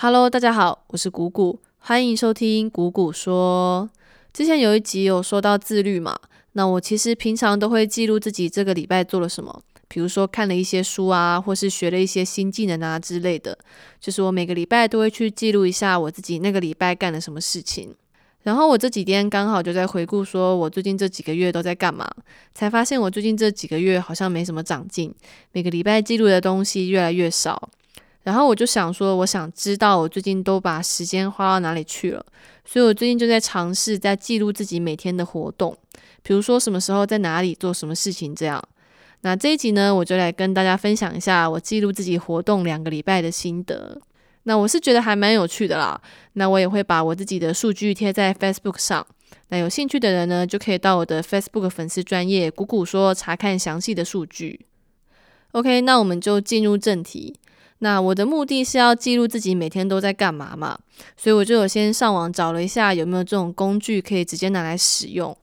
Hello，大家好，我是谷谷，欢迎收听谷谷说。之前有一集有说到自律嘛，那我其实平常都会记录自己这个礼拜做了什么，比如说看了一些书啊，或是学了一些新技能啊之类的，就是我每个礼拜都会去记录一下我自己那个礼拜干了什么事情。然后我这几天刚好就在回顾，说我最近这几个月都在干嘛，才发现我最近这几个月好像没什么长进，每个礼拜记录的东西越来越少。然后我就想说，我想知道我最近都把时间花到哪里去了，所以我最近就在尝试在记录自己每天的活动，比如说什么时候在哪里做什么事情这样。那这一集呢，我就来跟大家分享一下我记录自己活动两个礼拜的心得。那我是觉得还蛮有趣的啦。那我也会把我自己的数据贴在 Facebook 上，那有兴趣的人呢，就可以到我的 Facebook 粉丝专业谷谷说查看详细的数据。OK，那我们就进入正题。那我的目的是要记录自己每天都在干嘛嘛，所以我就有先上网找了一下有没有这种工具可以直接拿来使用。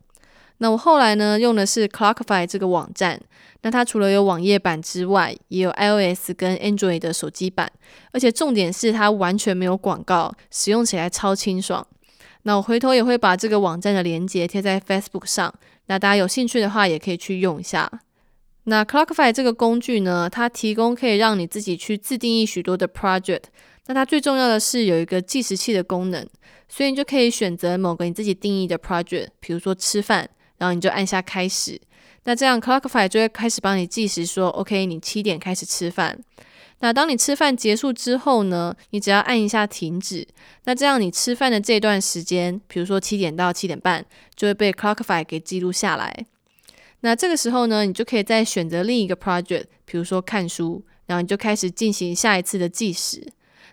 那我后来呢用的是 Clockify 这个网站，那它除了有网页版之外，也有 iOS 跟 Android 的手机版，而且重点是它完全没有广告，使用起来超清爽。那我回头也会把这个网站的链接贴在 Facebook 上，那大家有兴趣的话也可以去用一下。那 Clockify 这个工具呢，它提供可以让你自己去自定义许多的 project。那它最重要的是有一个计时器的功能，所以你就可以选择某个你自己定义的 project，比如说吃饭，然后你就按下开始。那这样 Clockify 就会开始帮你计时，说 OK，你七点开始吃饭。那当你吃饭结束之后呢，你只要按一下停止。那这样你吃饭的这段时间，比如说七点到七点半，就会被 Clockify 给记录下来。那这个时候呢，你就可以再选择另一个 project，比如说看书，然后你就开始进行下一次的计时。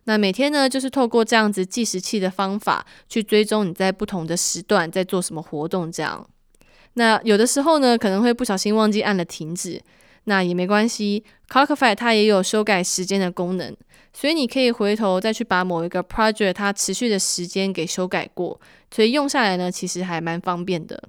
那每天呢，就是透过这样子计时器的方法去追踪你在不同的时段在做什么活动。这样，那有的时候呢，可能会不小心忘记按了停止，那也没关系。Clockify 它也有修改时间的功能，所以你可以回头再去把某一个 project 它持续的时间给修改过，所以用下来呢，其实还蛮方便的。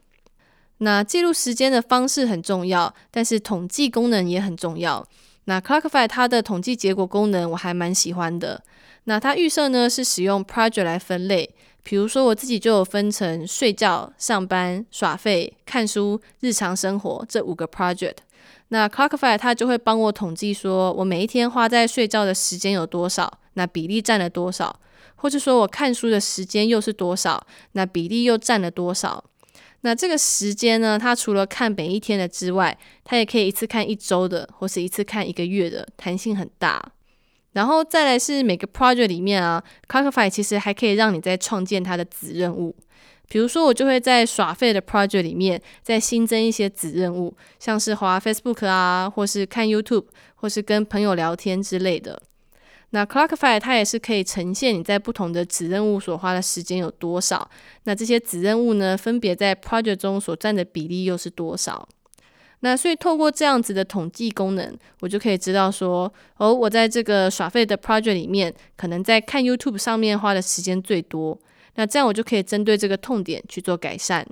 那记录时间的方式很重要，但是统计功能也很重要。那 Clockify 它的统计结果功能我还蛮喜欢的。那它预设呢是使用 project 来分类，比如说我自己就有分成睡觉、上班、耍废、看书、日常生活这五个 project。那 Clockify 它就会帮我统计说我每一天花在睡觉的时间有多少，那比例占了多少，或者说我看书的时间又是多少，那比例又占了多少。那这个时间呢？它除了看每一天的之外，它也可以一次看一周的，或是一次看一个月的，弹性很大。然后再来是每个 project 里面啊，Clockify 其实还可以让你再创建它的子任务。比如说，我就会在耍废的 project 里面再新增一些子任务，像是滑 Facebook 啊，或是看 YouTube，或是跟朋友聊天之类的。那 Clockify 它也是可以呈现你在不同的子任务所花的时间有多少。那这些子任务呢，分别在 project 中所占的比例又是多少？那所以透过这样子的统计功能，我就可以知道说，哦，我在这个耍废的 project 里面，可能在看 YouTube 上面花的时间最多。那这样我就可以针对这个痛点去做改善。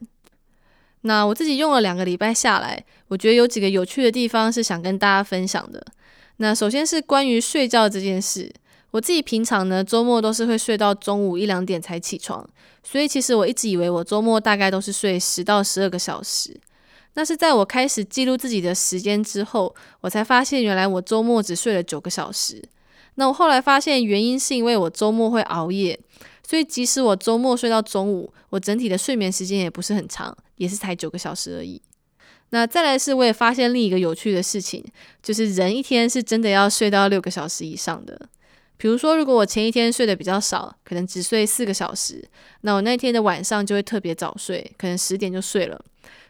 那我自己用了两个礼拜下来，我觉得有几个有趣的地方是想跟大家分享的。那首先是关于睡觉这件事，我自己平常呢周末都是会睡到中午一两点才起床，所以其实我一直以为我周末大概都是睡十到十二个小时。那是在我开始记录自己的时间之后，我才发现原来我周末只睡了九个小时。那我后来发现原因是因为我周末会熬夜，所以即使我周末睡到中午，我整体的睡眠时间也不是很长，也是才九个小时而已。那再来是，我也发现另一个有趣的事情，就是人一天是真的要睡到六个小时以上的。比如说，如果我前一天睡得比较少，可能只睡四个小时，那我那天的晚上就会特别早睡，可能十点就睡了。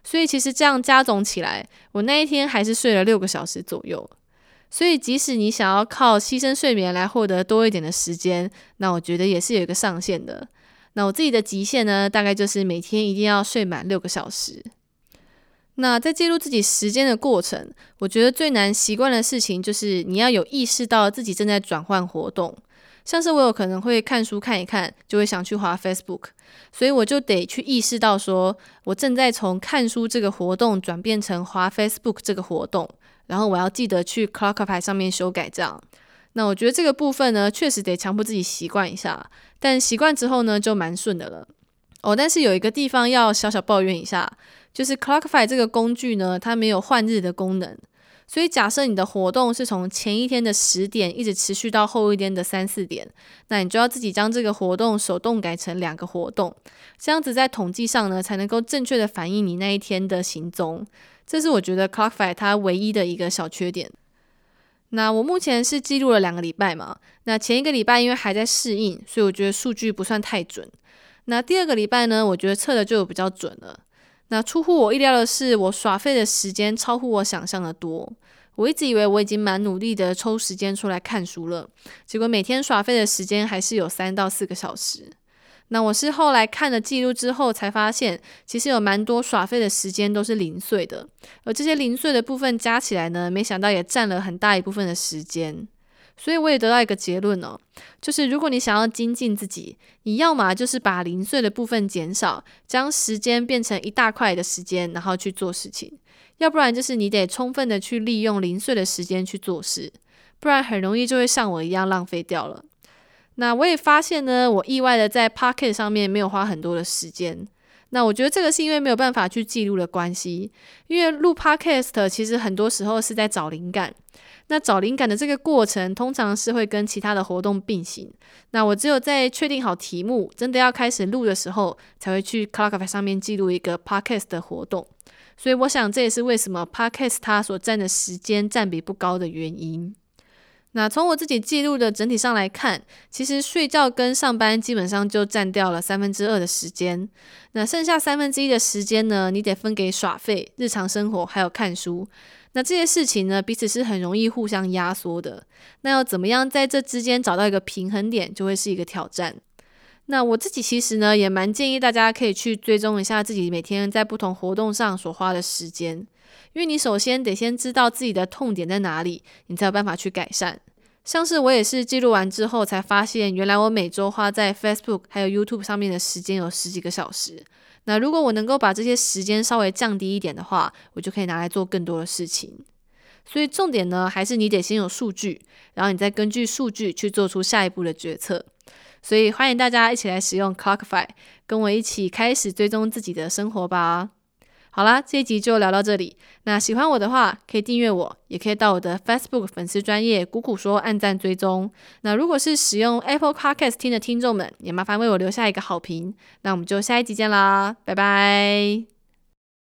所以其实这样加总起来，我那一天还是睡了六个小时左右。所以即使你想要靠牺牲睡眠来获得多一点的时间，那我觉得也是有一个上限的。那我自己的极限呢，大概就是每天一定要睡满六个小时。那在记录自己时间的过程，我觉得最难习惯的事情就是你要有意识到自己正在转换活动。像是我有可能会看书看一看，就会想去滑 Facebook，所以我就得去意识到说，我正在从看书这个活动转变成滑 Facebook 这个活动，然后我要记得去 Clockify 上面修改这样。那我觉得这个部分呢，确实得强迫自己习惯一下，但习惯之后呢，就蛮顺的了。哦，但是有一个地方要小小抱怨一下，就是 Clockify 这个工具呢，它没有换日的功能。所以假设你的活动是从前一天的十点一直持续到后一天的三四点，那你就要自己将这个活动手动改成两个活动，这样子在统计上呢，才能够正确的反映你那一天的行踪。这是我觉得 Clockify 它唯一的一个小缺点。那我目前是记录了两个礼拜嘛，那前一个礼拜因为还在适应，所以我觉得数据不算太准。那第二个礼拜呢，我觉得测的就比较准了。那出乎我意料的是，我耍废的时间超乎我想象的多。我一直以为我已经蛮努力的抽时间出来看书了，结果每天耍废的时间还是有三到四个小时。那我是后来看了记录之后才发现，其实有蛮多耍废的时间都是零碎的，而这些零碎的部分加起来呢，没想到也占了很大一部分的时间。所以我也得到一个结论哦，就是如果你想要精进自己，你要么就是把零碎的部分减少，将时间变成一大块的时间，然后去做事情；要不然就是你得充分的去利用零碎的时间去做事，不然很容易就会像我一样浪费掉了。那我也发现呢，我意外的在 Pocket 上面没有花很多的时间。那我觉得这个是因为没有办法去记录的关系，因为录 Podcast 其实很多时候是在找灵感。那找灵感的这个过程，通常是会跟其他的活动并行。那我只有在确定好题目，真的要开始录的时候，才会去 c l o c k f i 上面记录一个 Podcast 的活动。所以我想这也是为什么 Podcast 它所占的时间占比不高的原因。那从我自己记录的整体上来看，其实睡觉跟上班基本上就占掉了三分之二的时间。那剩下三分之一的时间呢，你得分给耍废、日常生活还有看书。那这些事情呢，彼此是很容易互相压缩的。那要怎么样在这之间找到一个平衡点，就会是一个挑战。那我自己其实呢，也蛮建议大家可以去追踪一下自己每天在不同活动上所花的时间。因为你首先得先知道自己的痛点在哪里，你才有办法去改善。像是我也是记录完之后才发现，原来我每周花在 Facebook 还有 YouTube 上面的时间有十几个小时。那如果我能够把这些时间稍微降低一点的话，我就可以拿来做更多的事情。所以重点呢，还是你得先有数据，然后你再根据数据去做出下一步的决策。所以欢迎大家一起来使用 Clockify，跟我一起开始追踪自己的生活吧。好啦，这一集就聊到这里。那喜欢我的话，可以订阅我，也可以到我的 Facebook 粉丝专业谷谷说按赞追踪。那如果是使用 Apple Podcast 听的听众们，也麻烦为我留下一个好评。那我们就下一集见啦，拜拜。